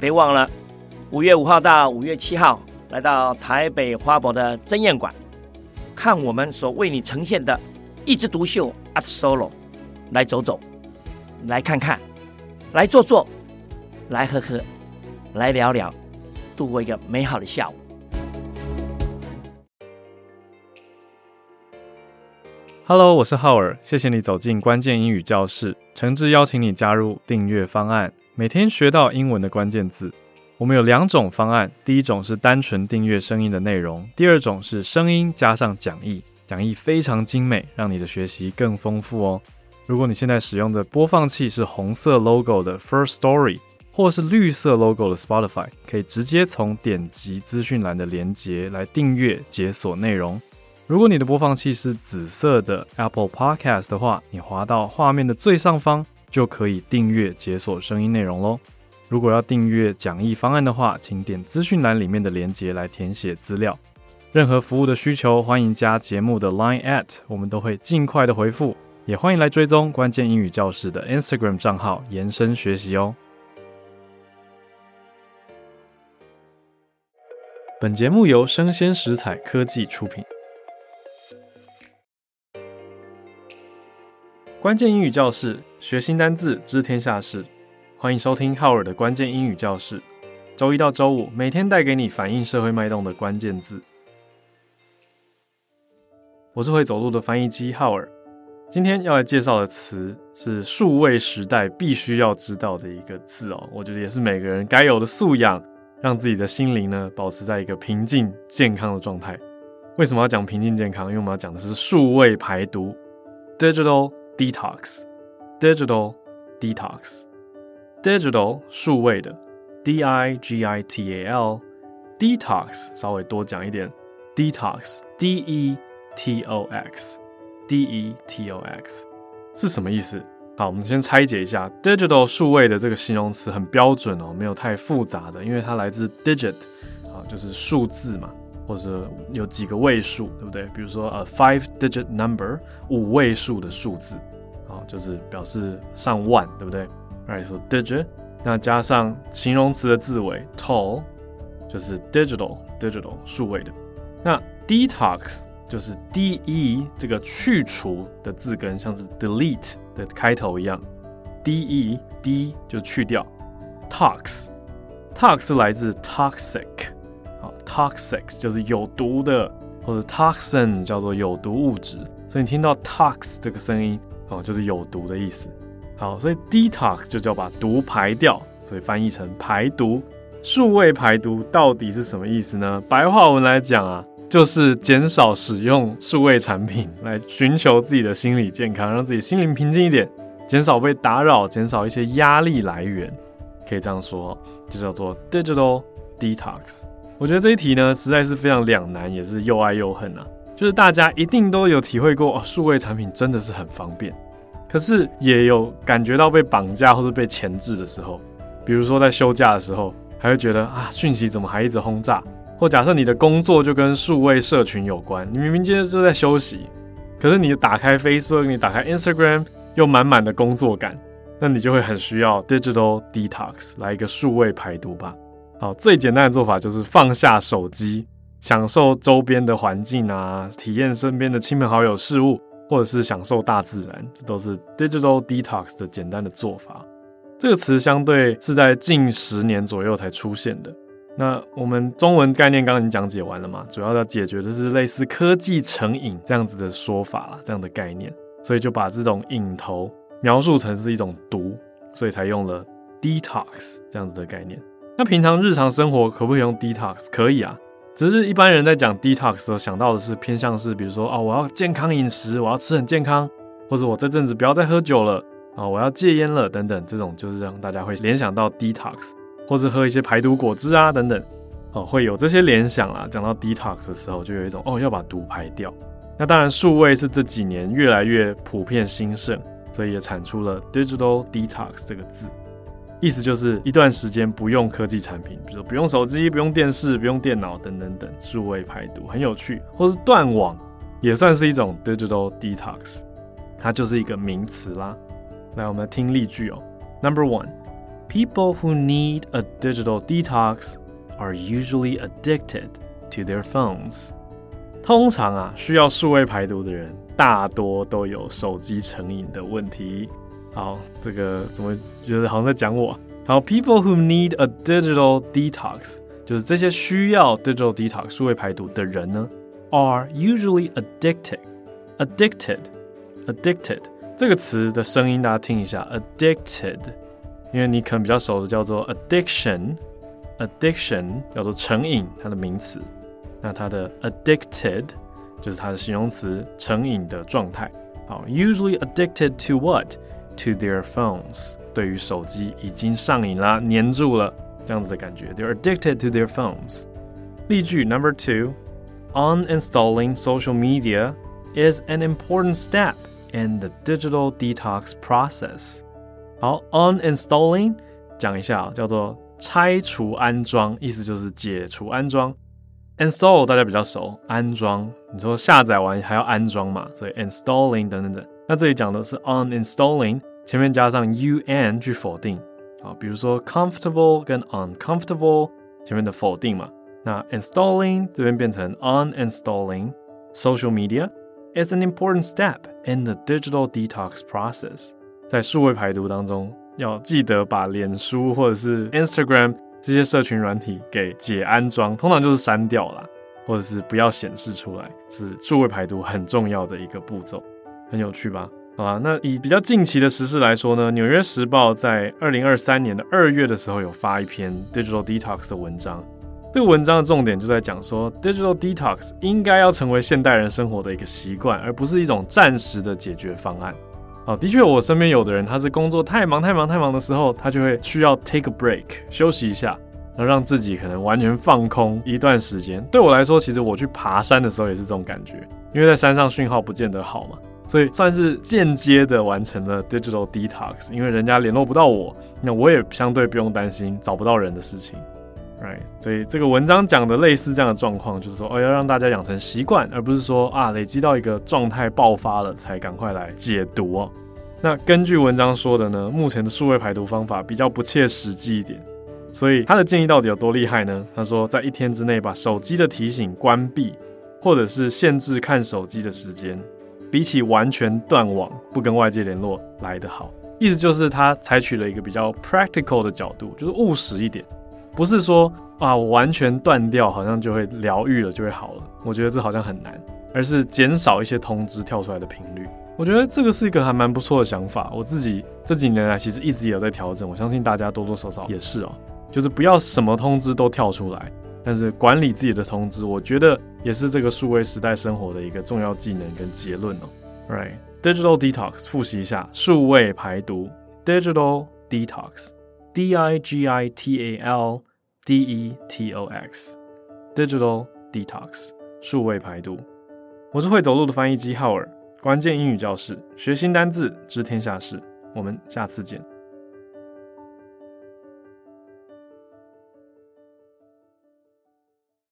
别忘了五月五号到五月七号来到台北花博的争艳馆，看我们所为你呈现的一枝独秀 Art Solo，来走走，来看看，来坐坐，来喝喝，来聊聊，度过一个美好的下午。Hello，我是浩尔，谢谢你走进关键英语教室，诚挚邀请你加入订阅方案，每天学到英文的关键字。我们有两种方案，第一种是单纯订阅声音的内容，第二种是声音加上讲义，讲义非常精美，让你的学习更丰富哦。如果你现在使用的播放器是红色 logo 的 First Story，或是绿色 logo 的 Spotify，可以直接从点击资讯栏的连接来订阅解锁内容。如果你的播放器是紫色的 Apple Podcast 的话，你滑到画面的最上方就可以订阅解锁声音内容喽。如果要订阅讲义方案的话，请点资讯栏里面的链接来填写资料。任何服务的需求，欢迎加节目的 Line at，我们都会尽快的回复。也欢迎来追踪关键英语教室的 Instagram 账号，延伸学习哦。本节目由生鲜食材科技出品。关键英语教室，学新单字，知天下事。欢迎收听浩尔的关键英语教室。周一到周五，每天带给你反映社会脉动的关键字。我是会走路的翻译机浩尔。今天要来介绍的词是数位时代必须要知道的一个字哦。我觉得也是每个人该有的素养，让自己的心灵呢保持在一个平静健康的状态。为什么要讲平静健康？因为我们要讲的是数位排毒 （digital）。Detox, digital detox, digital 数位的，D I G I T A L, detox 稍微多讲一点，detox, D E T O X, D E T O X 是什么意思？好，我们先拆解一下，digital 数位的这个形容词很标准哦，没有太复杂的，因为它来自 digit 啊，就是数字嘛。或者有几个位数，对不对？比如说呃，five-digit number，五位数的数字，就是表示上万，对不对？Right，so digit，那加上形容词的字尾 tall，就是 digital，digital 数位的。那 detox 就是 de 这个去除的字根，像是 delete 的开头一样，de d 就去掉，tox，tox 是来自 toxic。Toxic 就是有毒的，或者 toxin 叫做有毒物质，所以你听到 tox 这个声音哦，就是有毒的意思。好，所以 detox 就叫把毒排掉，所以翻译成排毒。数位排毒到底是什么意思呢？白话文来讲啊，就是减少使用数位产品，来寻求自己的心理健康，让自己心灵平静一点，减少被打扰，减少一些压力来源，可以这样说，就叫做 digital detox。我觉得这一题呢，实在是非常两难，也是又爱又恨啊。就是大家一定都有体会过，哦，数位产品真的是很方便，可是也有感觉到被绑架或者被钳制的时候。比如说在休假的时候，还会觉得啊，讯息怎么还一直轰炸？或假设你的工作就跟数位社群有关，你明明今天就在休息，可是你打开 Facebook，你打开 Instagram，又满满的工作感，那你就会很需要 digital detox 来一个数位排毒吧。好，最简单的做法就是放下手机，享受周边的环境啊，体验身边的亲朋好友事物，或者是享受大自然，这都是 digital detox 的简单的做法。这个词相对是在近十年左右才出现的。那我们中文概念刚刚已经讲解完了嘛，主要要解决的是类似科技成瘾这样子的说法啦，这样的概念，所以就把这种瘾头描述成是一种毒，所以才用了 detox 这样子的概念。那平常日常生活可不可以用 detox？可以啊，只是一般人在讲 detox 的时候想到的是偏向是，比如说哦，我要健康饮食，我要吃很健康，或者我这阵子不要再喝酒了啊，我要戒烟了等等，这种就是让大家会联想到 detox，或者喝一些排毒果汁啊等等，哦，会有这些联想啊。讲到 detox 的时候，就有一种哦要把毒排掉。那当然，数位是这几年越来越普遍兴盛，所以也产出了 digital detox 这个字。意思就是一段时间不用科技产品，比如说不用手机、不用电视、不用电脑等等等，数位排毒很有趣，或是断网也算是一种 digital detox，它就是一个名词啦。来，我们来听例句哦。Number one, People who need a digital detox are usually addicted to their phones. 通常啊，需要数位排毒的人，大多都有手机成瘾的问题。好，这个怎么觉得好像在讲我？好，people who need a digital detox，就是这些需要 digital detox 数位排毒的人呢，are usually addicted。addicted，addicted 这个词的声音大家听一下，addicted，因为你可能比较熟的叫做 addiction，addiction 叫做成瘾，它的名词。那它的 addicted 就是它的形容词，成瘾的状态。好，usually addicted to what？what？To their phones，对于手机已经上瘾啦，黏住了这样子的感觉。They're addicted to their phones。例句 Number two，uninstalling social media is an important step in the digital detox process。好，uninstalling 讲一下，叫做拆除安装，意思就是解除安装。Install 大家比较熟，安装，你说下载完还要安装嘛，所以 installing 等等等。那这里讲的是 uninstalling。 前面加上 un 去否定，啊，比如说 comfortable 跟 uncomfortable 前面的否定嘛，那 installing 这边变成 uninstalling social media is an important step in the digital detox process。在数位排毒当中，要记得把脸书或者是 Instagram 这些社群软体给解安装，通常就是删掉啦，或者是不要显示出来，是数位排毒很重要的一个步骤，很有趣吧？好啊，那以比较近期的时事来说呢，《纽约时报》在二零二三年的二月的时候有发一篇 Digital Detox 的文章。这个文章的重点就在讲说，Digital Detox 应该要成为现代人生活的一个习惯，而不是一种暂时的解决方案。好，的确，我身边有的人，他是工作太忙、太忙、太忙的时候，他就会需要 take a break 休息一下，然后让自己可能完全放空一段时间。对我来说，其实我去爬山的时候也是这种感觉，因为在山上讯号不见得好嘛。所以算是间接的完成了 digital detox，因为人家联络不到我，那我也相对不用担心找不到人的事情，right？所以这个文章讲的类似这样的状况，就是说哦，要让大家养成习惯，而不是说啊累积到一个状态爆发了才赶快来解毒。那根据文章说的呢，目前的数位排毒方法比较不切实际一点，所以他的建议到底有多厉害呢？他说在一天之内把手机的提醒关闭，或者是限制看手机的时间。比起完全断网，不跟外界联络来得好，意思就是他采取了一个比较 practical 的角度，就是务实一点，不是说啊我完全断掉，好像就会疗愈了，就会好了。我觉得这好像很难，而是减少一些通知跳出来的频率。我觉得这个是一个还蛮不错的想法。我自己这几年来其实一直也有在调整，我相信大家多多少少也是哦，就是不要什么通知都跳出来。但是管理自己的通知，我觉得也是这个数位时代生活的一个重要技能跟结论哦。Right，digital detox，复习一下，数位排毒，digital detox，D I G I T A L D E T O X，digital detox，数位排毒。我是会走路的翻译机浩尔，关键英语教室，学新单字，知天下事。我们下次见。